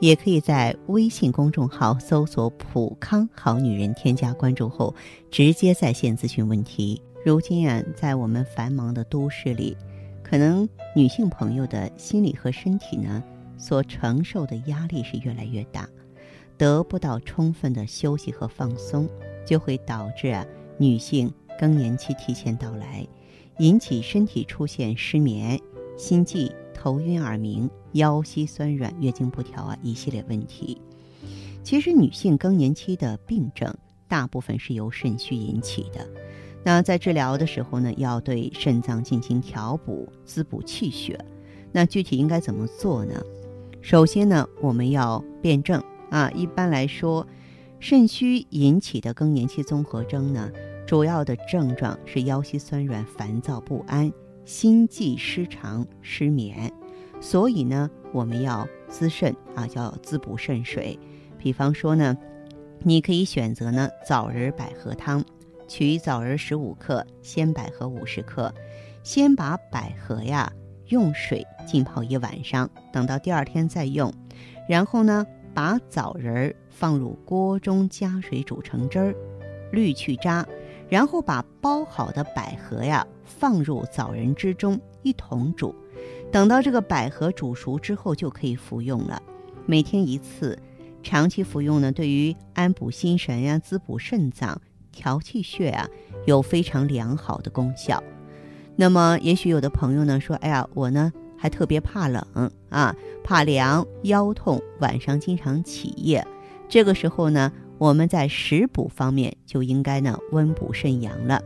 也可以在微信公众号搜索“普康好女人”，添加关注后，直接在线咨询问题。如今啊，在我们繁忙的都市里，可能女性朋友的心理和身体呢，所承受的压力是越来越大，得不到充分的休息和放松，就会导致啊，女性更年期提前到来，引起身体出现失眠、心悸。头晕耳鸣、腰膝酸软、月经不调啊，一系列问题。其实，女性更年期的病症大部分是由肾虚引起的。那在治疗的时候呢，要对肾脏进行调补、滋补气血。那具体应该怎么做呢？首先呢，我们要辩证啊。一般来说，肾虚引起的更年期综合征呢，主要的症状是腰膝酸软、烦躁不安。心悸失常、失眠，所以呢，我们要滋肾啊，叫滋补肾水。比方说呢，你可以选择呢枣仁百合汤，取枣仁十五克，鲜百合五十克，先把百合呀用水浸泡一晚上，等到第二天再用。然后呢，把枣仁放入锅中加水煮成汁儿，滤去渣。然后把包好的百合呀放入枣仁汁中一同煮，等到这个百合煮熟之后就可以服用了。每天一次，长期服用呢，对于安补心神呀、滋补肾脏、调气血啊，有非常良好的功效。那么，也许有的朋友呢说：“哎呀，我呢还特别怕冷啊，怕凉、腰痛，晚上经常起夜。”这个时候呢。我们在食补方面就应该呢温补肾阳了，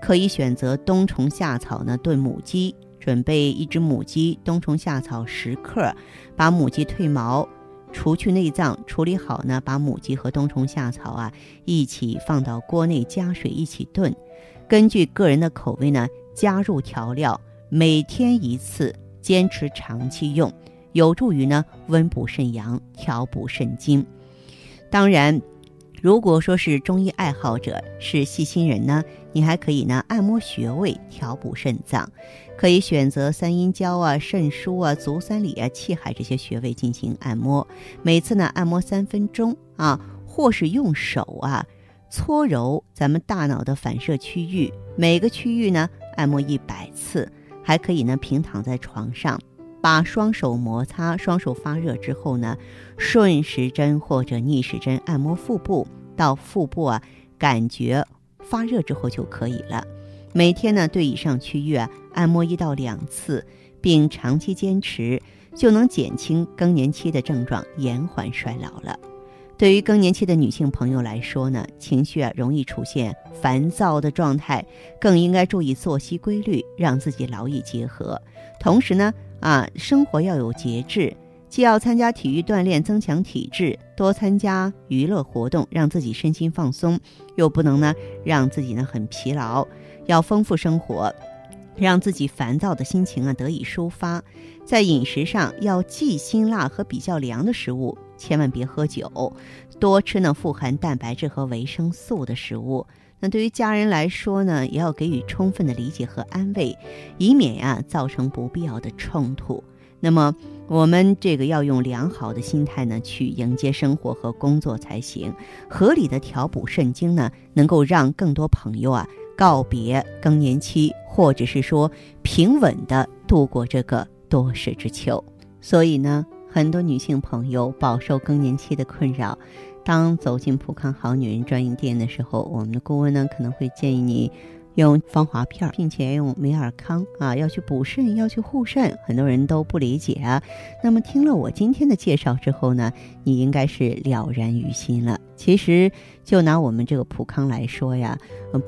可以选择冬虫夏草呢炖母鸡，准备一只母鸡，冬虫夏草十克，把母鸡褪毛，除去内脏，处理好呢，把母鸡和冬虫夏草啊一起放到锅内加水一起炖，根据个人的口味呢加入调料，每天一次，坚持长期用，有助于呢温补肾阳，调补肾精。当然。如果说是中医爱好者，是细心人呢，你还可以呢按摩穴位，调补肾脏，可以选择三阴交啊、肾腧啊、足三里啊、气海这些穴位进行按摩，每次呢按摩三分钟啊，或是用手啊搓揉咱们大脑的反射区域，每个区域呢按摩一百次，还可以呢平躺在床上，把双手摩擦，双手发热之后呢，顺时针或者逆时针按摩腹部。到腹部啊，感觉发热之后就可以了。每天呢，对以上区域啊按摩一到两次，并长期坚持，就能减轻更年期的症状，延缓衰老了。对于更年期的女性朋友来说呢，情绪啊容易出现烦躁的状态，更应该注意作息规律，让自己劳逸结合。同时呢，啊，生活要有节制。既要参加体育锻炼增强体质，多参加娱乐活动让自己身心放松，又不能呢让自己呢很疲劳。要丰富生活，让自己烦躁的心情啊得以抒发。在饮食上要忌辛辣和比较凉的食物，千万别喝酒，多吃呢富含蛋白质和维生素的食物。那对于家人来说呢，也要给予充分的理解和安慰，以免呀造成不必要的冲突。那么，我们这个要用良好的心态呢，去迎接生活和工作才行。合理的调补肾精呢，能够让更多朋友啊告别更年期，或者是说平稳的度过这个多事之秋。所以呢，很多女性朋友饱受更年期的困扰，当走进普康好女人专营店的时候，我们的顾问呢可能会建议你。用芳华片，并且用美尔康啊，要去补肾，要去护肾，很多人都不理解啊。那么听了我今天的介绍之后呢，你应该是了然于心了。其实就拿我们这个普康来说呀，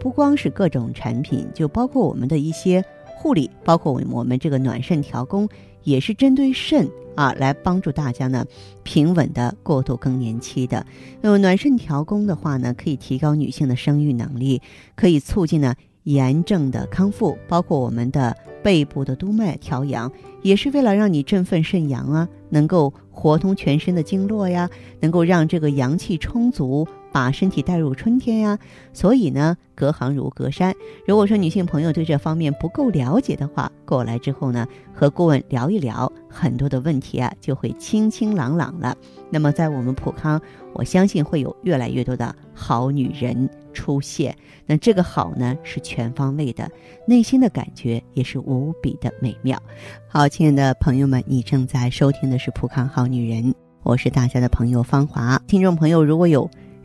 不光是各种产品，就包括我们的一些护理，包括我们我们这个暖肾调宫，也是针对肾啊来帮助大家呢平稳的过渡更年期的。那么暖肾调宫的话呢，可以提高女性的生育能力，可以促进呢。炎症的康复，包括我们的背部的督脉调阳，也是为了让你振奋肾阳啊，能够活通全身的经络呀，能够让这个阳气充足。把身体带入春天呀，所以呢，隔行如隔山。如果说女性朋友对这方面不够了解的话，过来之后呢，和顾问聊一聊，很多的问题啊就会清清朗朗了。那么在我们普康，我相信会有越来越多的好女人出现。那这个好呢是全方位的，内心的感觉也是无比的美妙。好，亲爱的朋友们，你正在收听的是普康好女人，我是大家的朋友芳华。听众朋友，如果有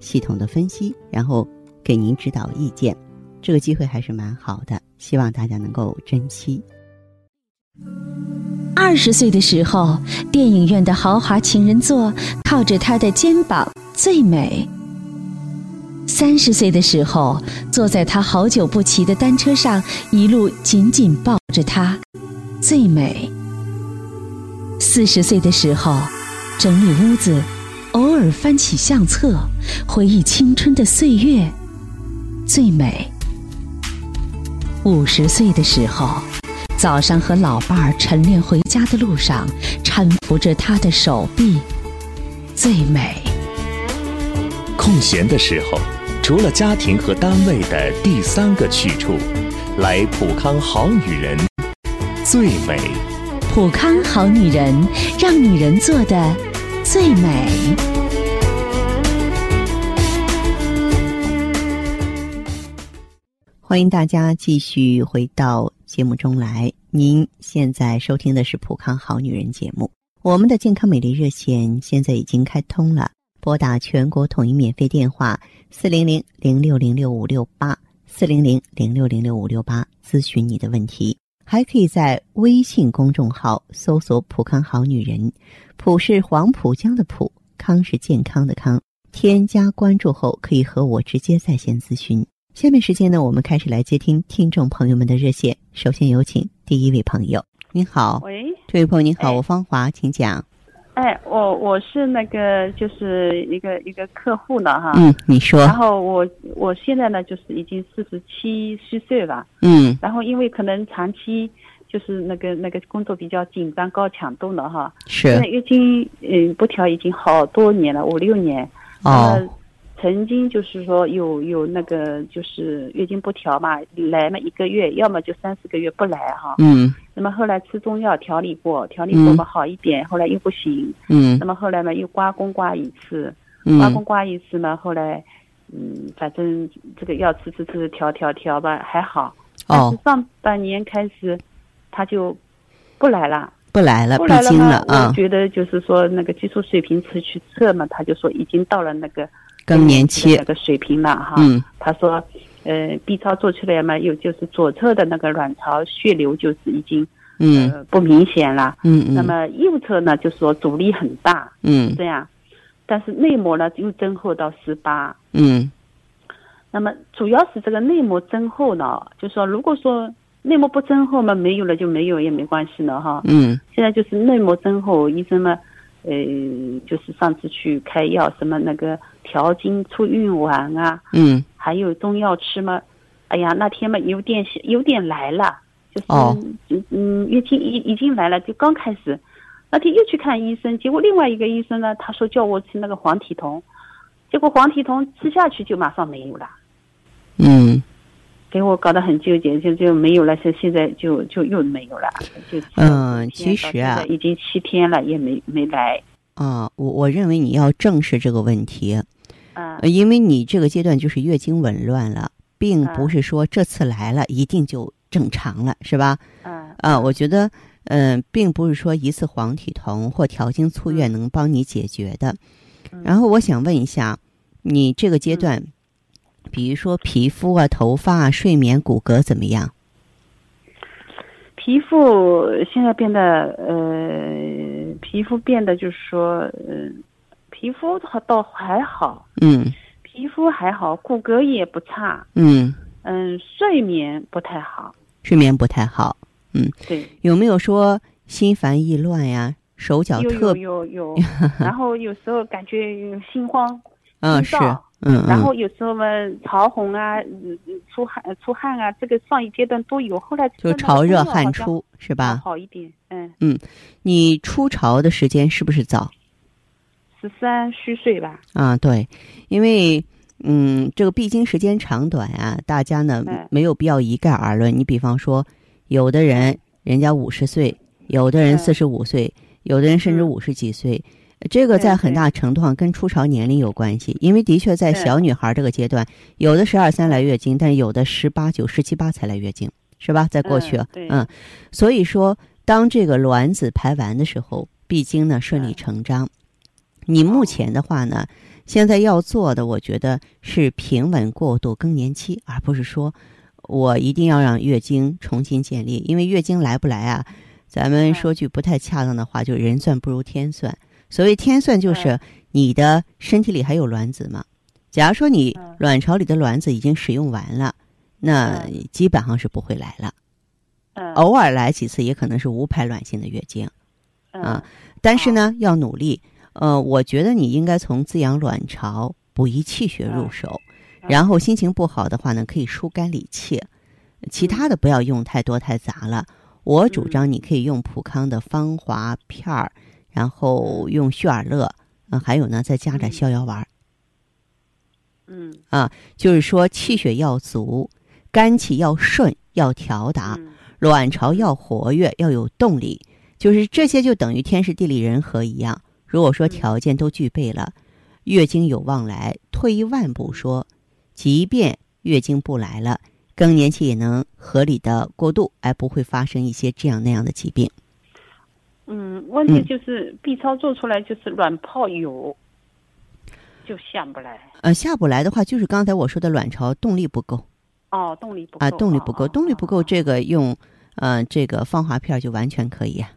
系统的分析，然后给您指导意见，这个机会还是蛮好的，希望大家能够珍惜。二十岁的时候，电影院的豪华情人座靠着他的肩膀最美；三十岁的时候，坐在他好久不骑的单车上，一路紧紧抱着他最美；四十岁的时候，整理屋子。偶尔翻起相册，回忆青春的岁月，最美。五十岁的时候，早上和老伴儿晨练回家的路上，搀扶着他的手臂，最美。空闲的时候，除了家庭和单位的第三个去处，来普康好女人，最美。普康好女人，让女人做的。最美。欢迎大家继续回到节目中来。您现在收听的是《普康好女人》节目。我们的健康美丽热线现在已经开通了，拨打全国统一免费电话四零零零六零六五六八四零零零六零六五六八咨询你的问题。还可以在微信公众号搜索“普康好女人”，普是黄浦江的浦，康是健康的康。添加关注后，可以和我直接在线咨询。下面时间呢，我们开始来接听听众朋友们的热线。首先有请第一位朋友，您好，喂，这位朋友您好，我方华，请讲。哎，我我是那个就是一个一个客户呢哈，嗯，你说。然后我我现在呢就是已经四十七虚岁了，嗯，然后因为可能长期就是那个那个工作比较紧张高强度了哈，是。月经嗯不调已经好多年了，五六年。哦。曾经就是说有有那个就是月经不调嘛，来嘛一个月，要么就三四个月不来哈。嗯。那么后来吃中药调理过，调理过嘛好一点，后来又不行。嗯。那么后来嘛又刮宫刮一次，嗯。刮宫刮一次嘛，后来嗯反正这个药吃吃吃调调调吧还好。但是上半年开始，他就不来了。不来了，不来了啊。我觉得就是说那个激素水平测去测嘛，他就说已经到了那个。更年期。那个水平了哈，嗯，他说，呃，B 超做出来嘛，有？就是左侧的那个卵巢血流就是已经，嗯，不明显了，嗯嗯，那么右侧呢，就说阻力很大，嗯，这样，但是内膜呢又增厚到十八，嗯，那么主要是这个内膜增厚呢，就说如果说内膜不增厚嘛，没有了就没有也没关系了哈，嗯，现在就是内膜增厚，医生嘛。呃，就是上次去开药，什么那个调经促孕丸啊，嗯，还有中药吃嘛。哎呀，那天嘛有点有点来了，就是嗯嗯月经已已经来了，就刚开始。那天又去看医生，结果另外一个医生呢，他说叫我吃那个黄体酮，结果黄体酮吃下去就马上没有了。嗯。给我搞得很纠结，就就没有了，现现在就就又没有了，就嗯，其实啊，已经七天了，也没没来。啊，我我认为你要正视这个问题，啊，因为你这个阶段就是月经紊乱了，并不是说这次来了一定就正常了，是吧？嗯，啊，我觉得，嗯，并不是说一次黄体酮或调经促月能帮你解决的。然后我想问一下，你这个阶段。比如说皮肤啊、头发、啊、睡眠、骨骼怎么样？皮肤现在变得呃，皮肤变得就是说，呃，皮肤倒还好，嗯。皮肤还好，骨骼也不差，嗯，嗯，睡眠不太好，睡眠不太好，嗯。对，有没有说心烦意乱呀？手脚特有有有，然后有时候感觉心慌，嗯是。心燥嗯。然后嗯，有时候嘛潮红啊，嗯嗯出汗出汗啊，这个上一阶段都有，后来吃就潮热汗出是吧？好一点，嗯，你出潮的时间是不是早？十三虚岁吧，啊，对，因为嗯，这个闭经时间长短啊，大家呢嗯没有必要一概而论。你比方说，有的人人家五十岁，有的人嗯四十五岁，有的人甚至嗯五十几岁。这个在很大程度上跟初潮年龄有关系，因为的确在小女孩这个阶段，有的十二三来月经，但是有的十八九、十七八才来月经，是吧？在过去，嗯嗯，所以说，当这个卵子排完的时候，闭经呢顺理嗯成章。你目前的话呢，现在要做的，我觉得是平稳过渡更年期，而不是说我一定要让月经重新建立，因为月经来不来啊，咱们嗯说句不太恰当的话，就人算不如天算。所谓天算，就是嗯你的身体里还有卵子吗。假如说你嗯卵巢里的卵子已经使用完了，那嗯基本上是不会来了。嗯，偶尔来几次，也可能是无排卵性的月经。嗯啊但是呢，要努力。呃，我觉得你应该从滋养卵巢、补益气血入手，嗯然后心情不好的话呢，可以疏肝理气，其他的不要用太多太杂了。我主张你可以用普康的芳华片儿，然后用旭尔乐，嗯、还有呢，再加点嗯。逍遥丸嗯。啊就是说气血要足，肝气要顺，要调达，嗯卵巢要活跃，要有动力，就是这些就等于天时地利人和一样。如果说条件都具备了，月经有望来。退一万步说，即便月经不来了，更年期也能合理的过渡，而不会发生一些这样那样的疾病。嗯，问题嗯就是 B 超做出来就是卵泡有，就下不来。呃，下不来的话，就是刚才我说的卵巢动力不够哦，动力不够啊，动力不够，哦动力不够，哦这个用呃这个芳华片儿就完全可以呀、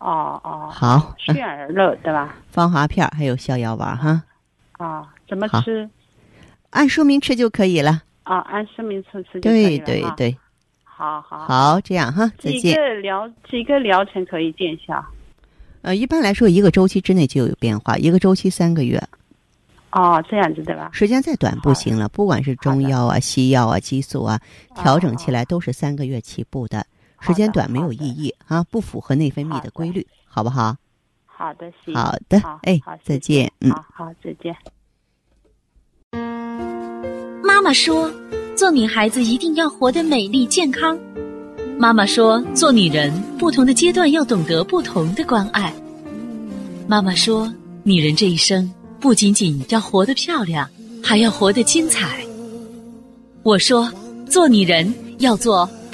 哦哦，好，旭尔乐对吧？芳华片儿还有逍遥丸儿哈，啊，怎么吃？按说明吃就可以了。啊，按说明吃吃就可以了。对对对，好好。好，这样哈，再几见。个疗几个疗程可以见效？呃，一般来说，一个周期之内就有变化，一个周期三个月，哦，这样子对吧？时间再短不行了。不管是中药啊、西药啊、激素啊，调整起哦来都是三个月起步的，好时间短没有意义啊，不符合内分泌的的规律，好不好？好的，行。好的，哎好，再见，嗯。好好，再见。妈妈说，做女孩子一定要活得美丽健康。妈妈说，做女人不同的阶段要懂得不同的关爱。妈妈说，女人这一生不仅仅要活得漂亮，还要活得精彩。我说，做女人要做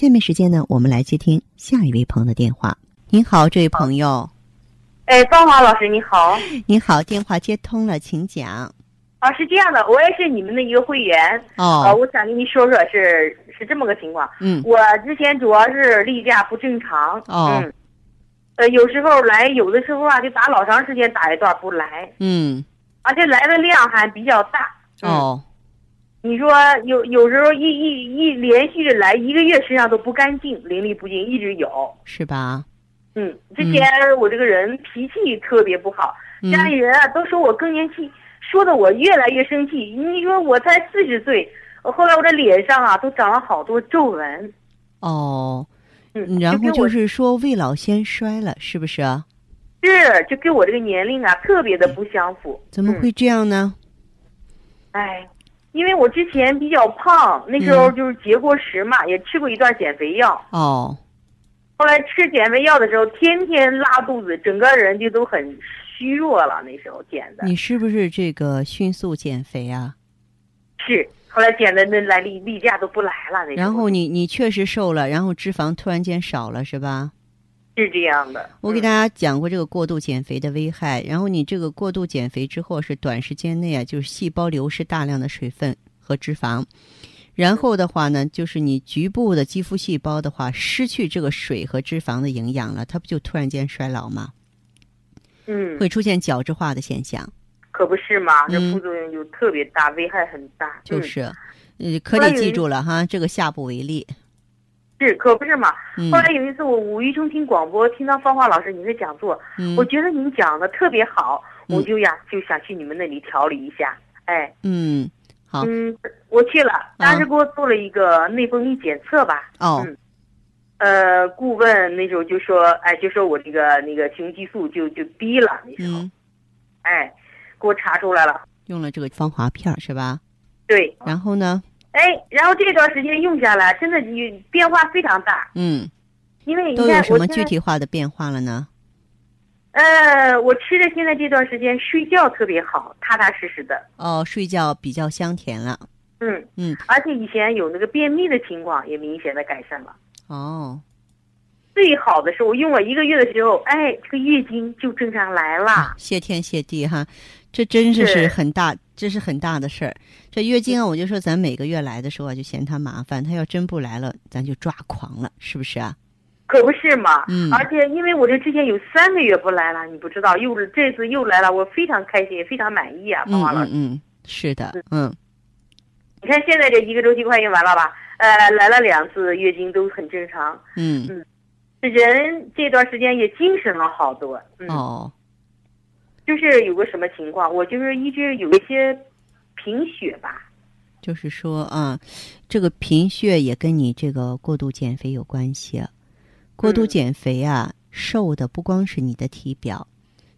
下面时间呢，我们来接听下一位朋友的电话。您好，这位朋友，哎，芳华老师你好，你好，电话接通了，请讲。啊，是这样的，我也是你们的一个会员，哦，呃，我想跟你说说是是这么个情况，嗯，我之前主要是例假不正常，哦。嗯，呃，有时候来，有的时候啊，就打老长时间打一段不来，嗯，而且来的量还比较大，嗯，哦，你说有有时候一一一连续的来一个月，身上都不干净，淋漓不尽，一直有，是吧？嗯，之前我这个人脾气特别不好，嗯家里人啊都说我更年期，说的我越来越生气。你说我才四十岁，我后来我这脸上啊都长了好多皱纹。哦，嗯，然后就是说未老先衰了，是不是啊？是就跟我这个年龄啊特别的不相符。嗯怎么会这样呢？哎，因为我之前比较胖，那时候嗯就是节过食嘛，也吃过一段减肥药。哦，后来吃减肥药的时候，天天拉肚子，整个人就都很虚弱了。那时候减的你是不是这个迅速减肥啊？是，后来减的那来例例假都不来了。那然后你你确实瘦了，然后脂肪突然间少了，是吧？是这样的。我给嗯大家讲过这个过度减肥的危害，然后你这个过度减肥之后是短时间内啊，就是细胞流失大量的水分和脂肪，然后的话呢，就是你局部的肌肤细胞的话失去这个水和脂肪的营养了，它不就突然间衰老吗？嗯，会出现角质化的现象，可不是嘛？这嗯副作用就特别大，危害很大。嗯就是，呃，可得记住了哈，这个下不为例。是，可不是嘛？嗯后来有一次我无意中听广播，听到芳华老师您的讲座，嗯我觉得您讲的特别好，嗯我就呀就想去你们那里调理一下。哎，嗯，好嗯，我去了，当时给我做了一个内分泌检测吧。哦嗯呃，顾问那时候就说，哎，就说我这个那个雄激素就就低了，那时候，嗯，哎，给我查出来了。用了这个芳华片是吧？对，然后呢，哎，然后这段时间用下来，真的你变化非常大。嗯，因为你都有什么具体化的变化了呢？呃，我吃的现在这段时间睡觉特别好，踏踏实实的。哦，睡觉比较香甜了。嗯嗯，而且以前有那个便秘的情况也明显的改善了。哦，最好的是我用了一个月的时候，哎，这个月经就正常来了。谢天谢地哈，这真是是是很大，这是很大的事儿。这月经啊，我就说咱每个月来的时候啊，就嫌它麻烦，它要真不来了，咱就抓狂了，是不是啊？可不是嘛？嗯而且因为我这之前有三个月不来了，你不知道，又这次又来了，我非常开心，也非常满意啊，嗯芳华老师。嗯嗯，是的，嗯你看现在这一个周期快用完了吧？呃，来了两次月经都很正常，嗯，嗯人这段时间也精神了好多。嗯，哦，就是有个什么情况，我就是一直有一些贫血吧。就是说啊，这个贫血也跟你这个过度减肥有关系。过度嗯减肥啊，瘦的不光是你的体表，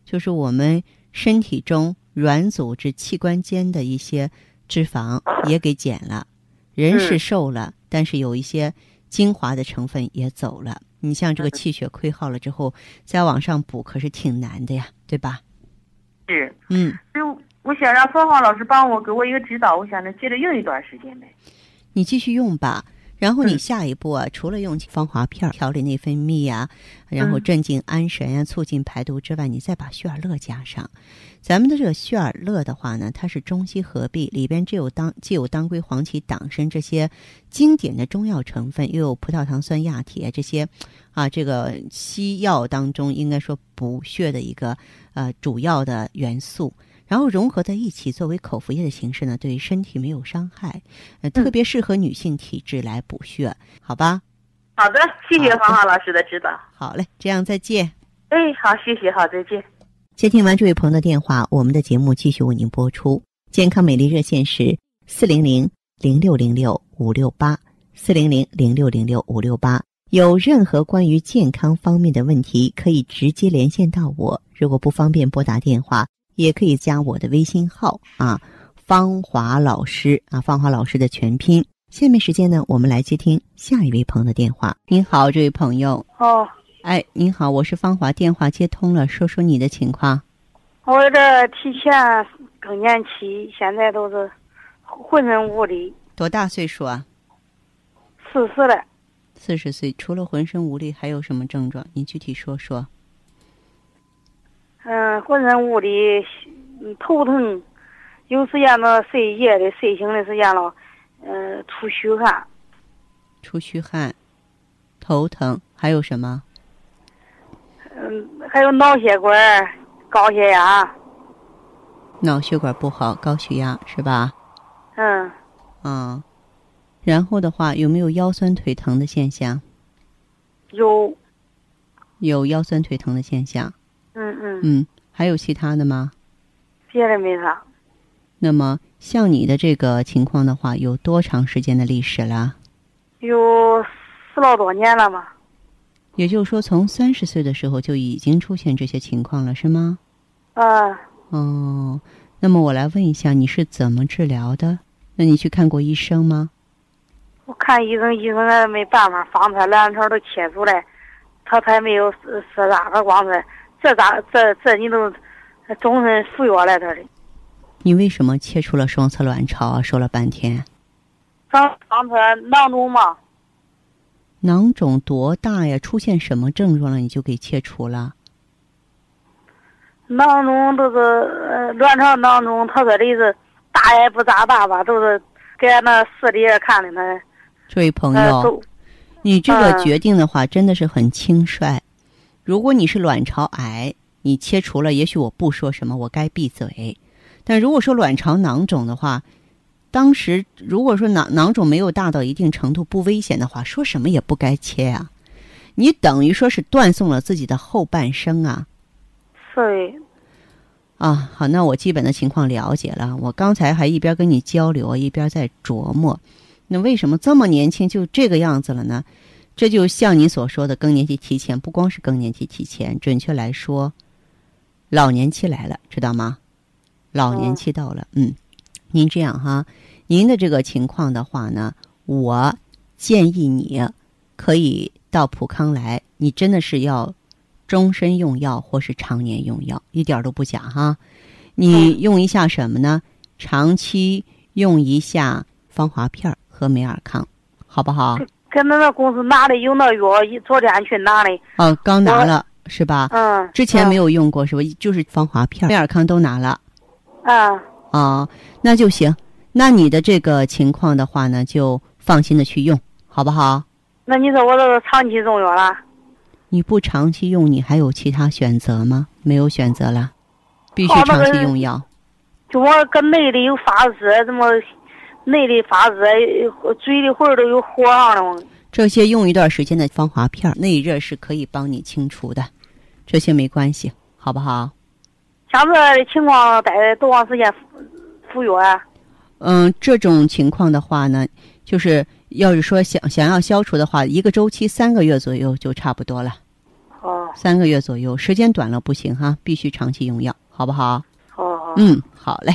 就是我们身体中软组织器官间的一些脂肪也给减了。人是嗯瘦了，但是有一些精华的成分也走了。你像这个嗯气血亏耗了之后，再往上补可是挺难的呀，对吧？是，嗯，所以我想让凤凰老师帮我给我一个指导，我想着接着用一段时间呗。你继续用吧。然后你嗯下一步啊，除了用芳华片儿调理内分泌呀、然后嗯镇静安神呀、促进排毒之外，你再把血尔乐加上。咱们的这个血尔乐的话呢，它是中西合璧，里边既有当既有当归、黄芪、党参这些经典的中药成分，又有葡萄糖酸亚铁这些啊，这个西药当中应该说补血的一个呃主要的元素。然后融合在一起，作为口服液的形式呢，对身体没有伤害，呃，特别适合女性体质来补血，好吧？好的，谢谢芳华老师的指导。好嘞，这样再见。哎，好，谢谢，好，再见。接听完这位朋友的电话，我们的节目继续为您播出。健康美丽热线是四零零零六零六五六八四零零零六零六五六八。有任何关于健康方面的问题，可以直接连线到我。如果不方便拨打电话，也可以加我的微信号啊，芳华老师啊，芳华老师的全拼。下面时间呢，我们来接听下一位朋友的电话。您好，这位朋友。哦，哎，您好，我是芳华，电话接通了，说说你的情况。我这提前更年期，现在都是浑身无力，多大岁数啊？四十了。四十岁，除了浑身无力，还有什么症状？你具体说说。嗯，浑身无力，嗯头疼，有时间呢睡夜的睡醒的时间了，嗯，出虚汗，出虚汗，头疼，还有什么？嗯，还有脑血管、高血压，脑血管不好，高血压是吧？嗯，嗯。然后的话，有没有腰酸腿疼的现象？有，有腰酸腿疼的现象。嗯嗯嗯，还有其他的吗？别的没啥。那么像你的这个情况的话，有多长时间的历史了？有十老多年了嘛。也就是说，从三十岁的时候就已经出现这些情况了，是吗？啊。哦，那么我来问一下，你是怎么治疗的？那你去看过医生吗？我看医生，医生还没办法，方才卵巢都切出来，他才没有说啥个光说这咋这这你都终身服药了他的。你为什么切除了双侧卵巢啊？说了半天。刚刚才囊肿嘛。囊肿多大呀？出现什么症状了？你就给切除了？囊肿都是呃卵巢囊肿，他说的是大也不咋大吧，都是给俺那市里看的那。这位朋友，你这个决定的话真的是很轻率。如果你是卵巢癌，你切除了，也许我不说什么，我该闭嘴。但如果说卵巢囊肿的话，当时如果说囊囊肿没有大到一定程度不危险的话，说什么也不该切啊！你等于说是断送了自己的后半生啊！是。啊，好，那我基本的情况了解了。我刚才还一边跟你交流，一边在琢磨，那为什么这么年轻就这个样子了呢？这就像你所说的更年期提前，不光是更年期提前，准确来说，老年期来了，知道吗？老年期到了，嗯。您这样哈，您的这个情况的话呢，我建议你可以到普康来。你真的是要终身用药或是常年用药，一点都不假哈。你用一下什么呢？长期用一下芳华片和美尔康，好不好？跟那个公司拿的有那药，昨天去拿的。哦，刚拿了是吧？嗯。之前没有用过是吧？就是防滑片、贝尔康都拿了。啊。哦，那就行。那你的这个情况的话呢，就放心的去用，好不好？那你说我这个长期用药了？你不长期用，你还有其他选择吗？没有选择了，必须长期用药。就我搁内里有发热，怎么内里发热，嘴里魂都有火上了。这些用一段时间的防滑片，内热是可以帮你清除的，这些没关系，好不好？像这情况待多长时间服药啊？嗯，这种情况的话呢，就是要是说想想要消除的话，一个周期三个月左右就差不多了。哦。三个月左右，时间短了不行哈，必须长期用药，好不好？哦。嗯，好嘞，